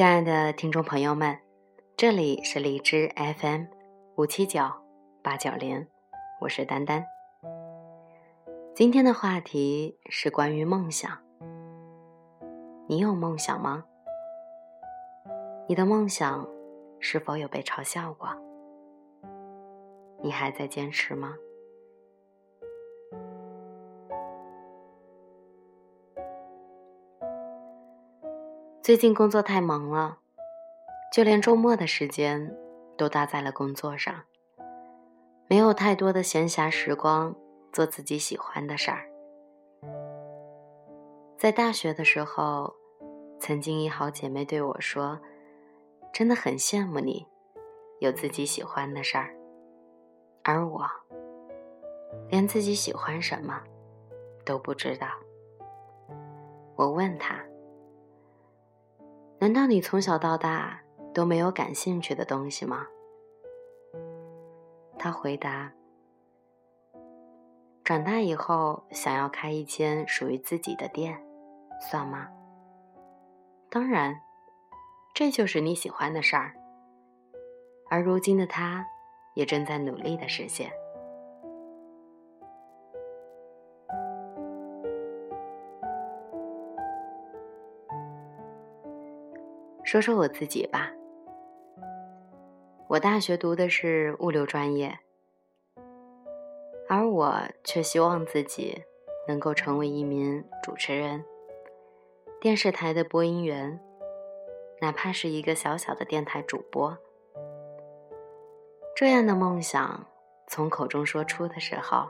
亲爱的听众朋友们，这里是荔枝 FM 五七九八九零，我是丹丹。今天的话题是关于梦想。你有梦想吗？你的梦想是否有被嘲笑过？你还在坚持吗？最近工作太忙了，就连周末的时间都搭在了工作上，没有太多的闲暇时光做自己喜欢的事儿。在大学的时候，曾经一好姐妹对我说：“真的很羡慕你，有自己喜欢的事儿。”而我，连自己喜欢什么都不知道。我问她。难道你从小到大都没有感兴趣的东西吗？他回答：“长大以后想要开一间属于自己的店，算吗？”当然，这就是你喜欢的事儿。而如今的他，也正在努力的实现。说说我自己吧，我大学读的是物流专业，而我却希望自己能够成为一名主持人，电视台的播音员，哪怕是一个小小的电台主播。这样的梦想从口中说出的时候，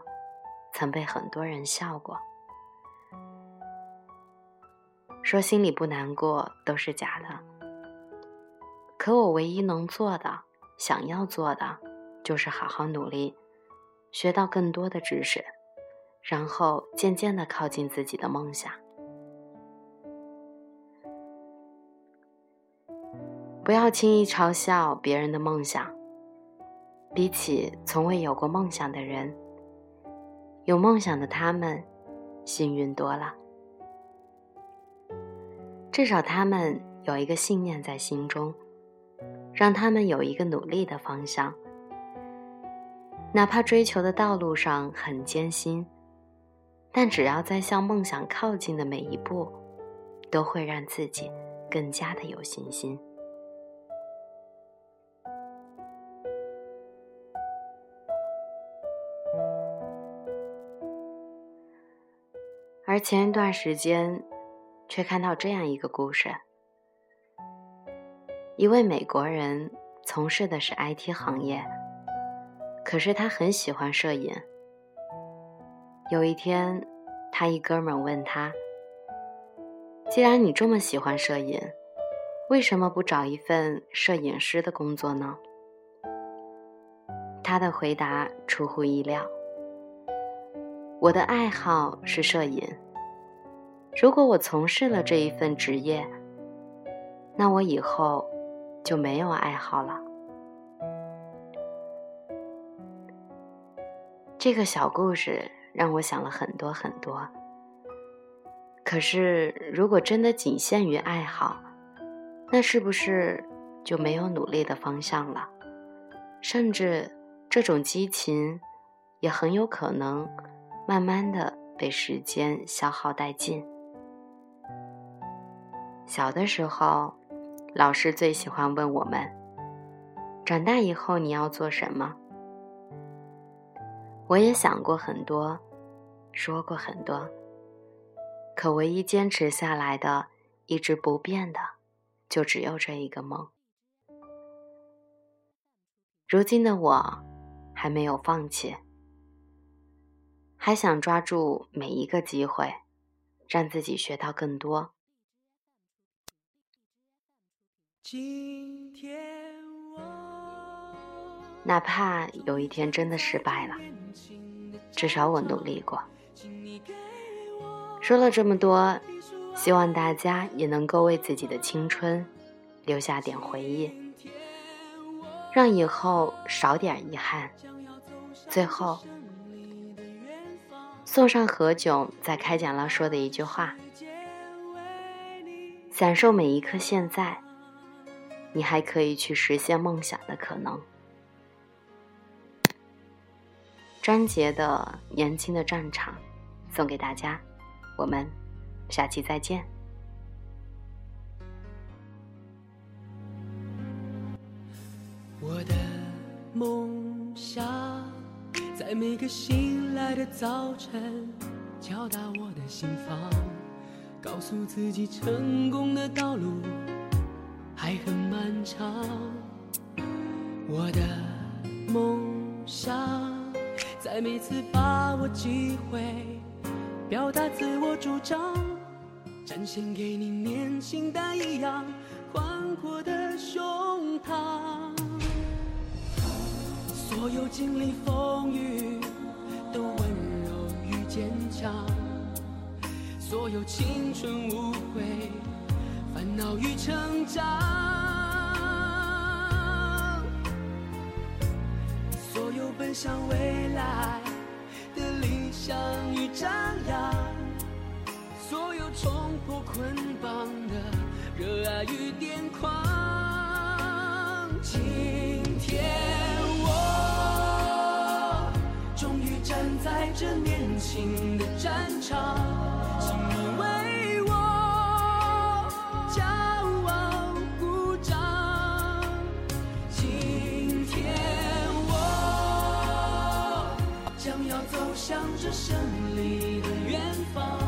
曾被很多人笑过，说心里不难过都是假的。可我唯一能做的、想要做的，就是好好努力，学到更多的知识，然后渐渐的靠近自己的梦想。不要轻易嘲笑别人的梦想。比起从未有过梦想的人，有梦想的他们，幸运多了。至少他们有一个信念在心中。让他们有一个努力的方向，哪怕追求的道路上很艰辛，但只要在向梦想靠近的每一步，都会让自己更加的有信心。而前一段时间，却看到这样一个故事。一位美国人从事的是 IT 行业，可是他很喜欢摄影。有一天，他一哥们问他：“既然你这么喜欢摄影，为什么不找一份摄影师的工作呢？”他的回答出乎意料：“我的爱好是摄影，如果我从事了这一份职业，那我以后……”就没有爱好了。这个小故事让我想了很多很多。可是，如果真的仅限于爱好，那是不是就没有努力的方向了？甚至这种激情也很有可能慢慢的被时间消耗殆尽。小的时候。老师最喜欢问我们：“长大以后你要做什么？”我也想过很多，说过很多，可唯一坚持下来的、一直不变的，就只有这一个梦。如今的我，还没有放弃，还想抓住每一个机会，让自己学到更多。今天我哪怕有一天真的失败了，至少我努力过。说了这么多，希望大家也能够为自己的青春留下点回忆，让以后少点遗憾。最后，送上何炅在开讲了说的一句话：“享受每一刻现在。”你还可以去实现梦想的可能。张杰的《年轻的战场》送给大家，我们下期再见。我的梦想在每个醒来的早晨敲打我的心房，告诉自己成功的道路还很漫长。我的梦想在每次把握机会表达自我主张，展现给你年轻但一样宽阔的胸膛。所有经历风雨都温柔与坚强，所有青春无悔、烦恼与成长，所有奔向未来的理想与张扬，所有冲破捆绑的热爱与癫狂。今天我终于站。在这年轻的战场，要走向这胜利的远方，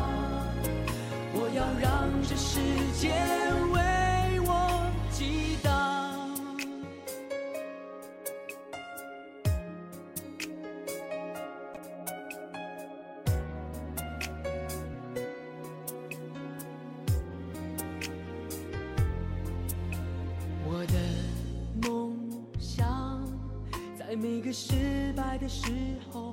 我要让这世界为我激荡。我的梦想，在。每个失败的时候，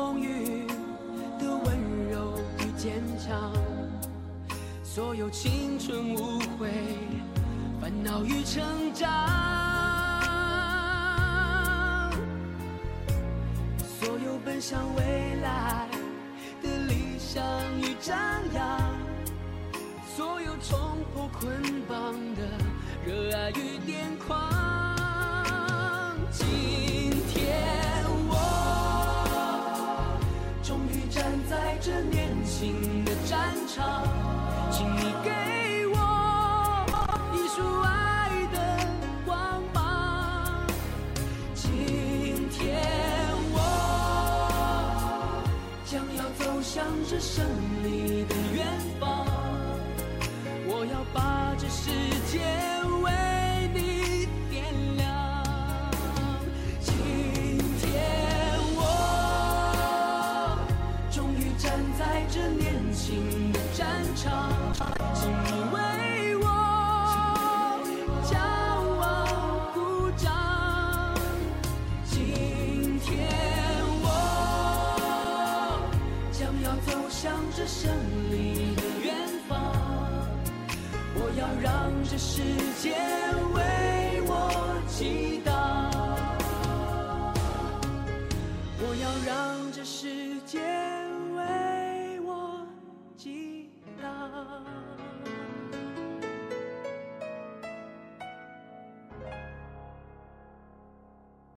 所有青春无悔，烦恼与成长，所有奔向未来的理想与张扬，所有冲破捆绑的热爱与癫狂。今天我终于站在这年。轻的战场，请你给我一束爱的光芒。今天我将要走向这胜利